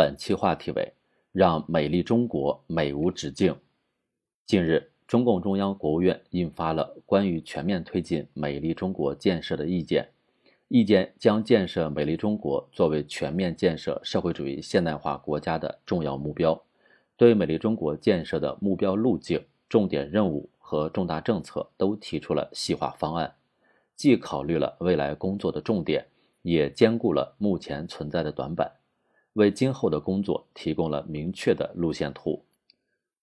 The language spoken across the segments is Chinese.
本期话题为“让美丽中国美无止境”。近日，中共中央、国务院印发了关于全面推进美丽中国建设的意见。意见将建设美丽中国作为全面建设社会主义现代化国家的重要目标，对美丽中国建设的目标路径、重点任务和重大政策都提出了细化方案，既考虑了未来工作的重点，也兼顾了目前存在的短板，为今后的工作提供了明确的路线图。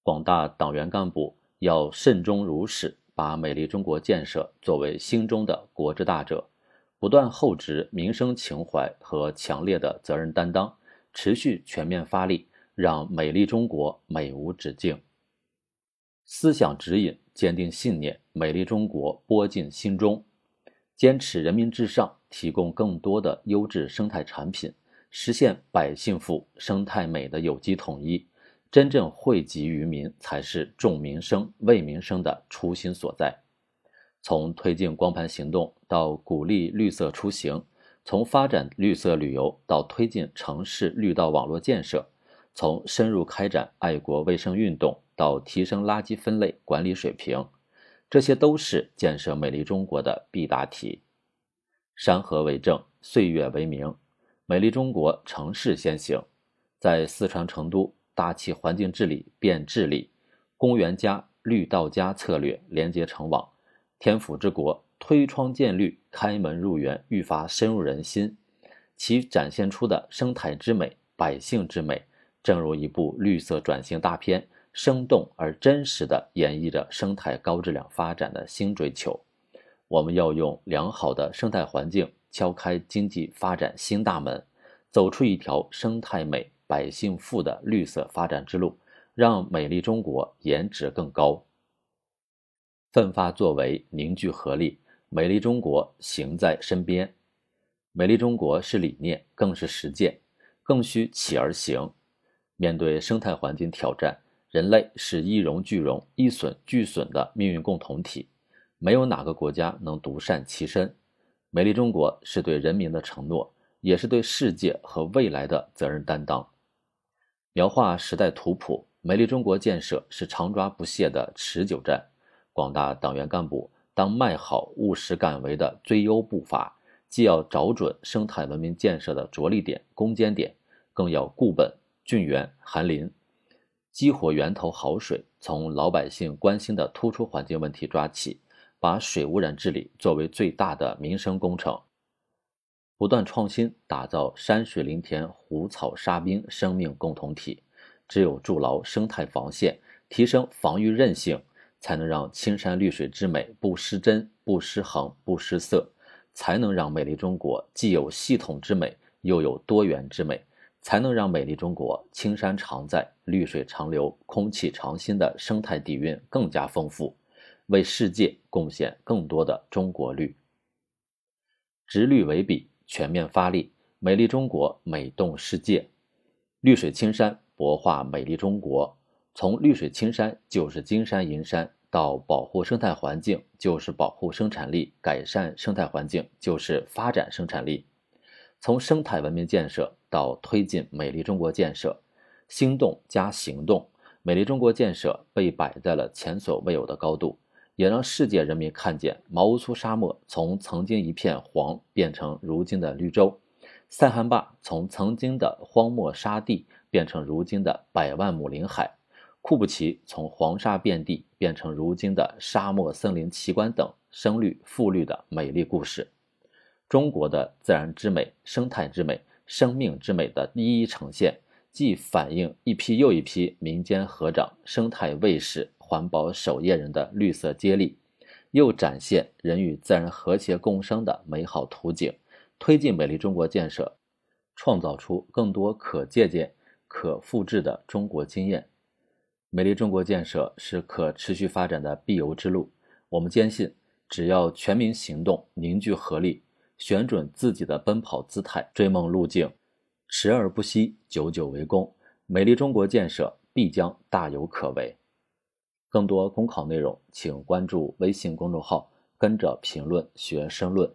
广大党员干部要慎终如始，把美丽中国建设作为心中的国之大者，不断厚植民生情怀和强烈的责任担当，持续全面发力，让美丽中国美无止境。思想指引，坚定信念，美丽中国播进心中，坚持人民至上，提供更多的优质生态产品，实现百姓富、生态美的有机统一。真正惠及于民，才是重民生、为民生的初心所在。从推进光盘行动到鼓励绿色出行，从发展绿色旅游到推进城市绿道网络建设，从深入开展爱国卫生运动到提升垃圾分类管理水平，这些都是建设美丽中国的必答题。山河为证，岁月为名，美丽中国城市先行，在四川成都。大气环境治理变治理，公园加绿道加策略连接成网，天府之国推窗见绿，开门入园愈发深入人心。其展现出的生态之美、百姓之美，正如一部绿色转型大片，生动而真实地演绎着生态高质量发展的新追求。我们要用良好的生态环境敲开经济发展新大门，走出一条生态美。百姓富的绿色发展之路，让美丽中国颜值更高。奋发作为，凝聚合力，美丽中国行在身边。美丽中国是理念，更是实践，更需起而行。面对生态环境挑战，人类是一荣俱荣、一损俱损的命运共同体，没有哪个国家能独善其身。美丽中国是对人民的承诺，也是对世界和未来的责任担当。描画时代图谱，美丽中国建设是长抓不懈的持久战。广大党员干部当迈好务实敢为的最优步伐，既要找准生态文明建设的着力点、攻坚点，更要固本、峻源、含林，激活源头好水，从老百姓关心的突出环境问题抓起，把水污染治理作为最大的民生工程。不断创新，打造山水林田、湖草沙滨生命共同体。只有筑牢生态防线，提升防御韧性，才能让青山绿水之美不失真、不失衡、不失色；才能让美丽中国既有系统之美，又有多元之美；才能让美丽中国青山常在、绿水长流、空气常新的生态底蕴更加丰富，为世界贡献更多的中国绿。执绿为笔。全面发力，美丽中国美动世界，绿水青山博化美丽中国。从绿水青山就是金山银山，到保护生态环境就是保护生产力，改善生态环境就是发展生产力。从生态文明建设到推进美丽中国建设，心动加行动，美丽中国建设被摆在了前所未有的高度。也让世界人民看见毛乌苏沙漠从曾经一片黄变成如今的绿洲，塞罕坝从曾经的荒漠沙地变成如今的百万亩林海，库布齐从黄沙遍地变成如今的沙漠森林奇观等深绿富绿的美丽故事。中国的自然之美、生态之美、生命之美的一一呈现，既反映一批又一批民间合掌生态卫士。环保守夜人的绿色接力，又展现人与自然和谐共生的美好图景，推进美丽中国建设，创造出更多可借鉴、可复制的中国经验。美丽中国建设是可持续发展的必由之路。我们坚信，只要全民行动、凝聚合力，选准自己的奔跑姿态、追梦路径，持而不息、久久为功，美丽中国建设必将大有可为。更多公考内容，请关注微信公众号“跟着评论学申论”。